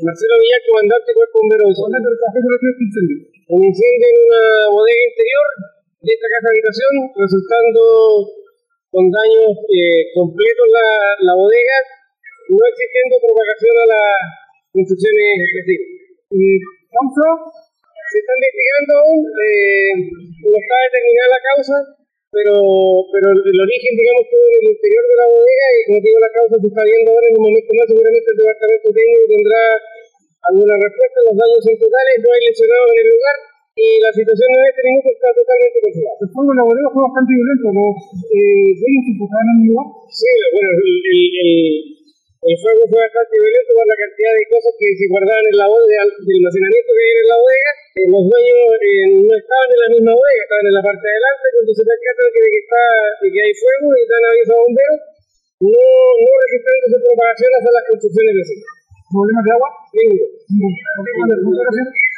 Marcelo Villar, comandante Cuerpo Bombero de Zona. Un incendio en una bodega interior de esta casa habitación, resultando con daños eh, completos la, la bodega, no existiendo propagación a las construcciones vecinas. ¿Causa? Se está investigando aún, eh, no está determinada la causa, pero, pero el origen, digamos, estuvo en el interior de la bodega y como digo, la causa se está viendo ahora en un momento más, seguramente el departamento técnico tendrá alguna respuesta, los daños son totales, no hay lesionados en el lugar y la situación en este minuto está totalmente controlada. El fuego en la bodega fue bastante violento, ¿los eh, se encontraban en el lugar? Sí, bueno, el, el, el, el fuego fue bastante violento por la cantidad de cosas que se guardaban en la bodega, del almacenamiento que hay en la bodega. Eh, los dueños eh, no estaban en la misma bodega, estaban en la parte de adelante, cuando se percatan de que, está, de que hay fuego y dan aviso a bomberos, no, no registrándose propagación hacia las construcciones vecinas. ¿Problemas de agua? Ninguno. Gracias.